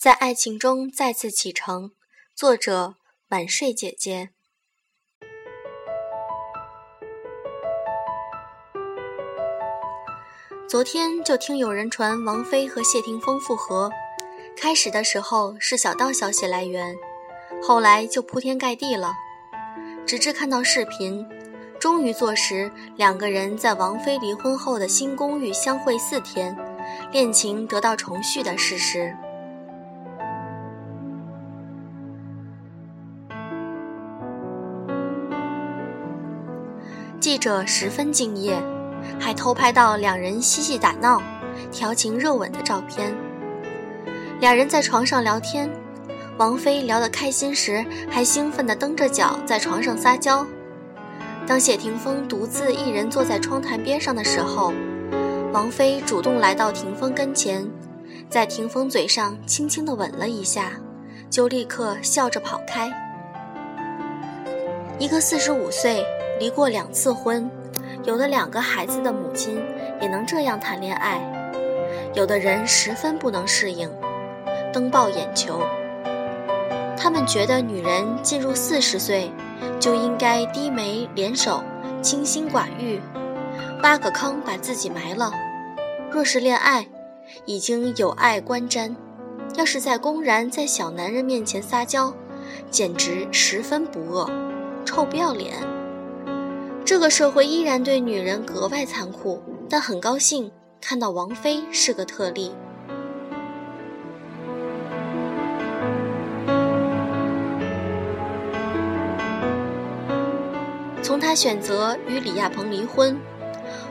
在爱情中再次启程。作者：晚睡姐姐。昨天就听有人传王菲和谢霆锋复合，开始的时候是小道消息来源，后来就铺天盖地了，直至看到视频，终于坐实两个人在王菲离婚后的新公寓相会四天，恋情得到重续的事实。记者十分敬业，还偷拍到两人嬉戏打闹、调情热吻的照片。两人在床上聊天，王菲聊得开心时，还兴奋地蹬着脚在床上撒娇。当谢霆锋独自一人坐在窗台边上的时候，王菲主动来到霆锋跟前，在霆锋嘴上轻轻地吻了一下，就立刻笑着跑开。一个四十五岁。离过两次婚，有了两个孩子的母亲也能这样谈恋爱，有的人十分不能适应，登报眼球。他们觉得女人进入四十岁就应该低眉敛首，清心寡欲，挖个坑把自己埋了。若是恋爱，已经有爱观瞻，要是在公然在小男人面前撒娇，简直十分不恶，臭不要脸。这个社会依然对女人格外残酷，但很高兴看到王菲是个特例。从她选择与李亚鹏离婚，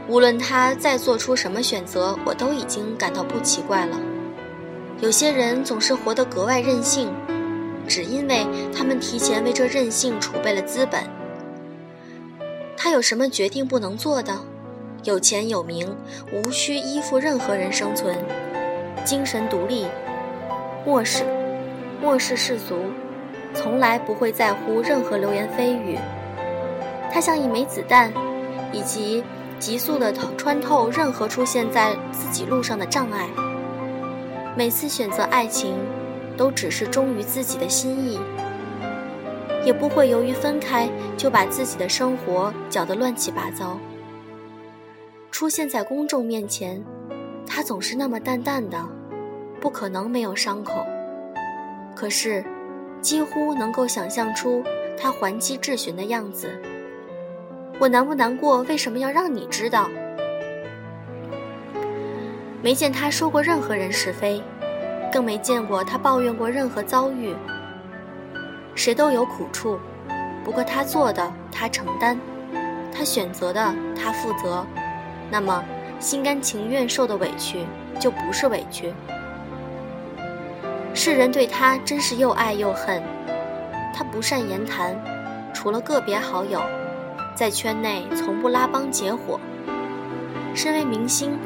无论她再做出什么选择，我都已经感到不奇怪了。有些人总是活得格外任性，只因为他们提前为这任性储备了资本。他有什么决定不能做的？有钱有名，无需依附任何人生存，精神独立，漠视，漠视世俗，从来不会在乎任何流言蜚语。他像一枚子弹，以及急速的穿透任何出现在自己路上的障碍。每次选择爱情，都只是忠于自己的心意。也不会由于分开就把自己的生活搅得乱七八糟。出现在公众面前，他总是那么淡淡的，不可能没有伤口。可是，几乎能够想象出他还击质询的样子。我难不难过？为什么要让你知道？没见他说过任何人是非，更没见过他抱怨过任何遭遇。谁都有苦处，不过他做的他承担，他选择的他负责，那么心甘情愿受的委屈就不是委屈。世人对他真是又爱又恨，他不善言谈，除了个别好友，在圈内从不拉帮结伙。身为明星，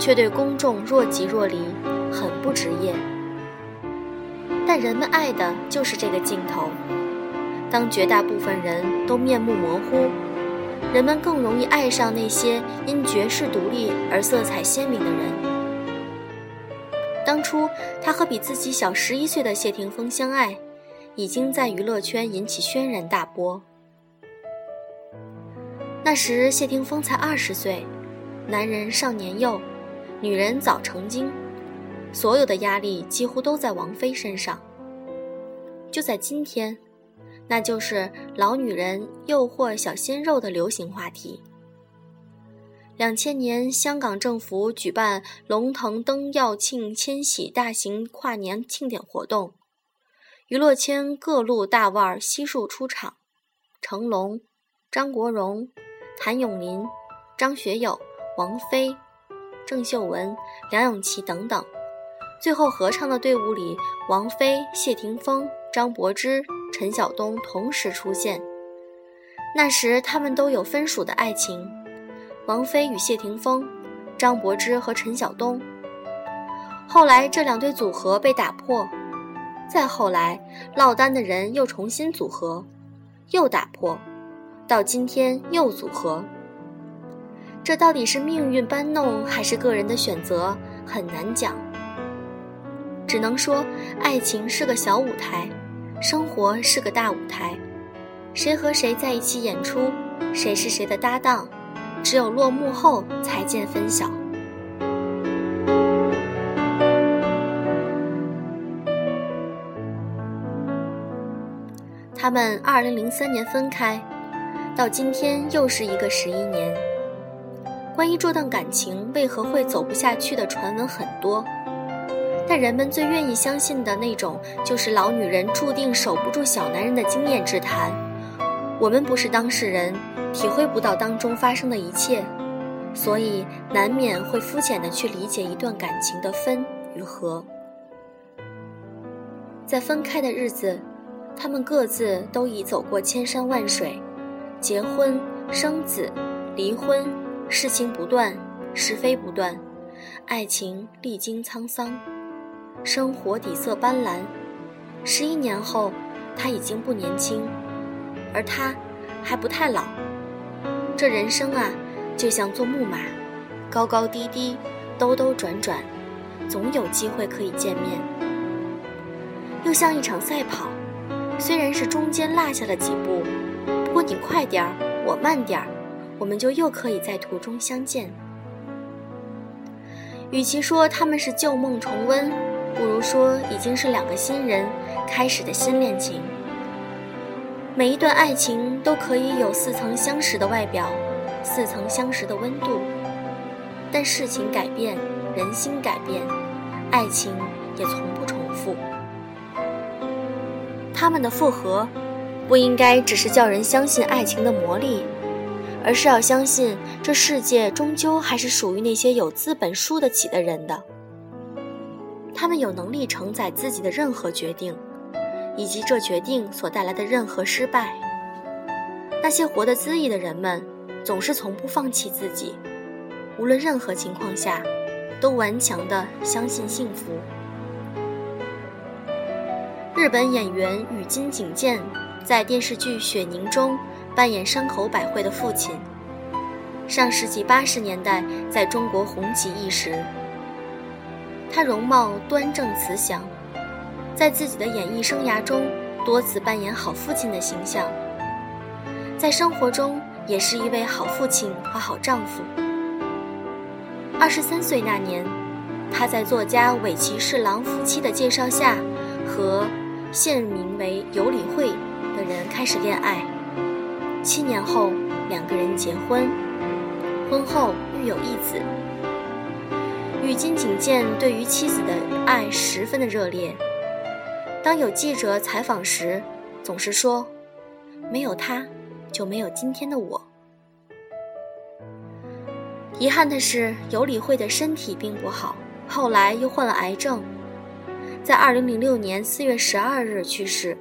却对公众若即若离，很不职业。但人们爱的就是这个镜头。当绝大部分人都面目模糊，人们更容易爱上那些因绝世独立而色彩鲜明的人。当初他和比自己小十一岁的谢霆锋相爱，已经在娱乐圈引起轩然大波。那时谢霆锋才二十岁，男人尚年幼，女人早成精。所有的压力几乎都在王菲身上。就在今天，那就是老女人诱惑小鲜肉的流行话题。两千年，香港政府举办龙腾登耀庆千禧大型跨年庆典活动，娱乐圈各路大腕悉数出场，成龙、张国荣、谭咏麟、张学友、王菲、郑秀文、梁咏琪等等。最后合唱的队伍里，王菲、谢霆锋、张柏芝、陈晓东同时出现。那时他们都有分属的爱情，王菲与谢霆锋，张柏芝和陈晓东。后来这两对组合被打破，再后来落单的人又重新组合，又打破，到今天又组合。这到底是命运搬弄，还是个人的选择，很难讲。只能说，爱情是个小舞台，生活是个大舞台。谁和谁在一起演出，谁是谁的搭档，只有落幕后才见分晓。他们二零零三年分开，到今天又是一个十一年。关于这段感情为何会走不下去的传闻很多，但人们最愿意相信的那种，就是老女人注定守不住小男人的经验之谈。我们不是当事人，体会不到当中发生的一切，所以难免会肤浅的去理解一段感情的分与合。在分开的日子。他们各自都已走过千山万水，结婚、生子、离婚，事情不断，是非不断，爱情历经沧桑，生活底色斑斓。十一年后，他已经不年轻，而他还不太老。这人生啊，就像坐木马，高高低低，兜兜转转，总有机会可以见面。又像一场赛跑。虽然是中间落下了几步，不过你快点儿，我慢点儿，我们就又可以在途中相见。与其说他们是旧梦重温，不如说已经是两个新人开始的新恋情。每一段爱情都可以有似曾相识的外表，似曾相识的温度，但事情改变，人心改变，爱情也从不重复。他们的复合，不应该只是叫人相信爱情的魔力，而是要相信这世界终究还是属于那些有资本输得起的人的。他们有能力承载自己的任何决定，以及这决定所带来的任何失败。那些活得恣意的人们，总是从不放弃自己，无论任何情况下，都顽强地相信幸福。日本演员宇津井健在电视剧《雪凝》中扮演山口百惠的父亲。上世纪八十年代在中国红极一时。他容貌端正慈祥，在自己的演艺生涯中多次扮演好父亲的形象，在生活中也是一位好父亲和好丈夫。二十三岁那年，他在作家尾崎侍郎夫妻的介绍下和。现名为有理会的人开始恋爱，七年后两个人结婚，婚后育有一子。与金井健对于妻子的爱十分的热烈，当有记者采访时，总是说：“没有他，就没有今天的我。”遗憾的是，尤里会的身体并不好，后来又患了癌症。在二零零六年四月十二日去世。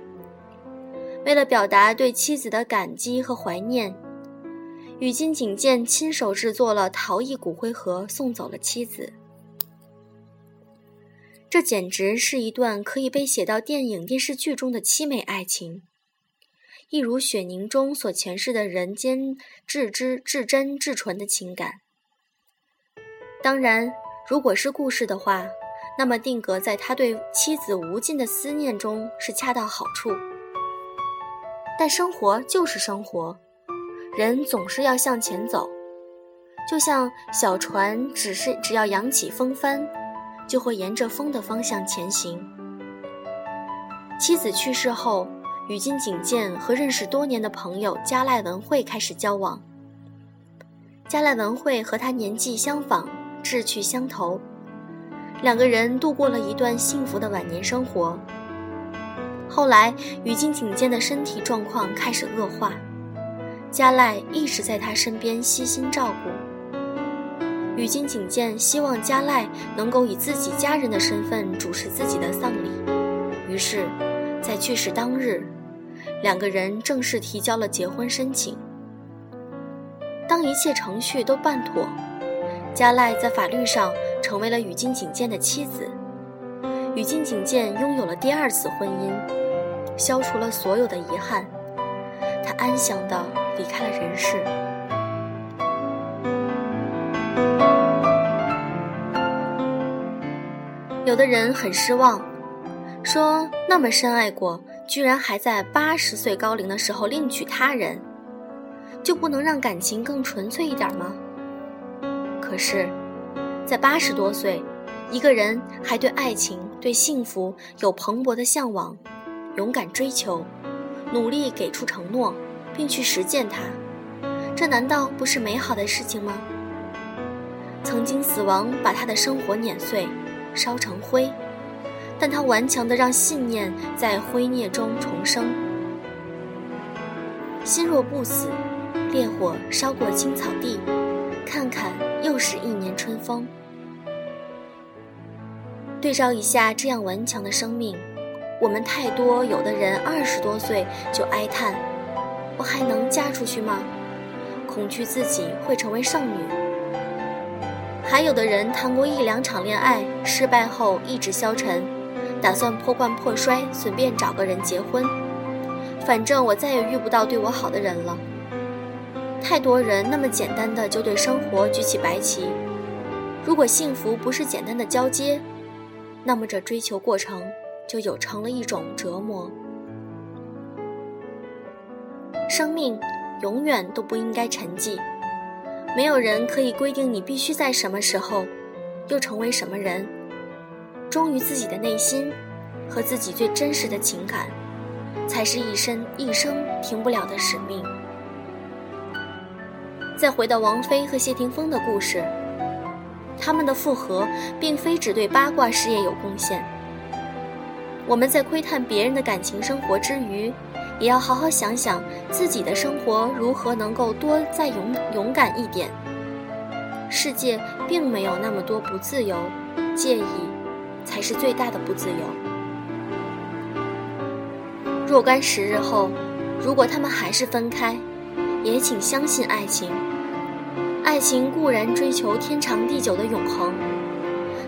为了表达对妻子的感激和怀念，宇津井健亲手制作了陶艺骨灰盒送走了妻子。这简直是一段可以被写到电影电视剧中的凄美爱情，一如雪凝中所诠释的人间至知至真至纯的情感。当然，如果是故事的话。那么定格在他对妻子无尽的思念中是恰到好处，但生活就是生活，人总是要向前走，就像小船，只是只要扬起风帆，就会沿着风的方向前行。妻子去世后，与金井健和认识多年的朋友加濑文惠开始交往。加濑文惠和他年纪相仿，志趣相投。两个人度过了一段幸福的晚年生活。后来，宇津井健的身体状况开始恶化，加赖一直在他身边悉心照顾。与金井健希望加赖能够以自己家人的身份主持自己的丧礼，于是，在去世当日，两个人正式提交了结婚申请。当一切程序都办妥，加赖在法律上。成为了宇津井健的妻子，宇津井健拥有了第二次婚姻，消除了所有的遗憾，他安详地离开了人世。有的人很失望，说那么深爱过，居然还在八十岁高龄的时候另娶他人，就不能让感情更纯粹一点吗？可是，在八十多岁，一个人还对爱情、对幸福有蓬勃的向往，勇敢追求，努力给出承诺，并去实践它，这难道不是美好的事情吗？曾经死亡把他的生活碾碎，烧成灰，但他顽强地让信念在灰烨中重生。心若不死，烈火烧过青草地。看看，又是一年春风。对照一下这样顽强的生命，我们太多有的人二十多岁就哀叹：“我还能嫁出去吗？”恐惧自己会成为剩女。还有的人谈过一两场恋爱，失败后意志消沉，打算破罐破摔，随便找个人结婚。反正我再也遇不到对我好的人了。太多人那么简单的就对生活举起白旗，如果幸福不是简单的交接，那么这追求过程就有成了一种折磨。生命永远都不应该沉寂，没有人可以规定你必须在什么时候，又成为什么人。忠于自己的内心和自己最真实的情感，才是一生一生停不了的使命。再回到王菲和谢霆锋的故事，他们的复合并非只对八卦事业有贡献。我们在窥探别人的感情生活之余，也要好好想想自己的生活如何能够多再勇勇敢一点。世界并没有那么多不自由，介意才是最大的不自由。若干时日后，如果他们还是分开。也请相信爱情。爱情固然追求天长地久的永恒，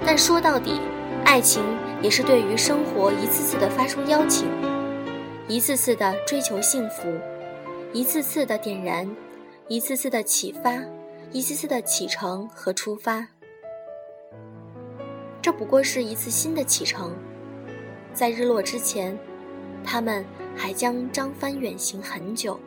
但说到底，爱情也是对于生活一次次的发出邀请，一次次的追求幸福，一次次的点燃，一次次的启发，一次次的启程和出发。这不过是一次新的启程，在日落之前，他们还将张帆远行很久。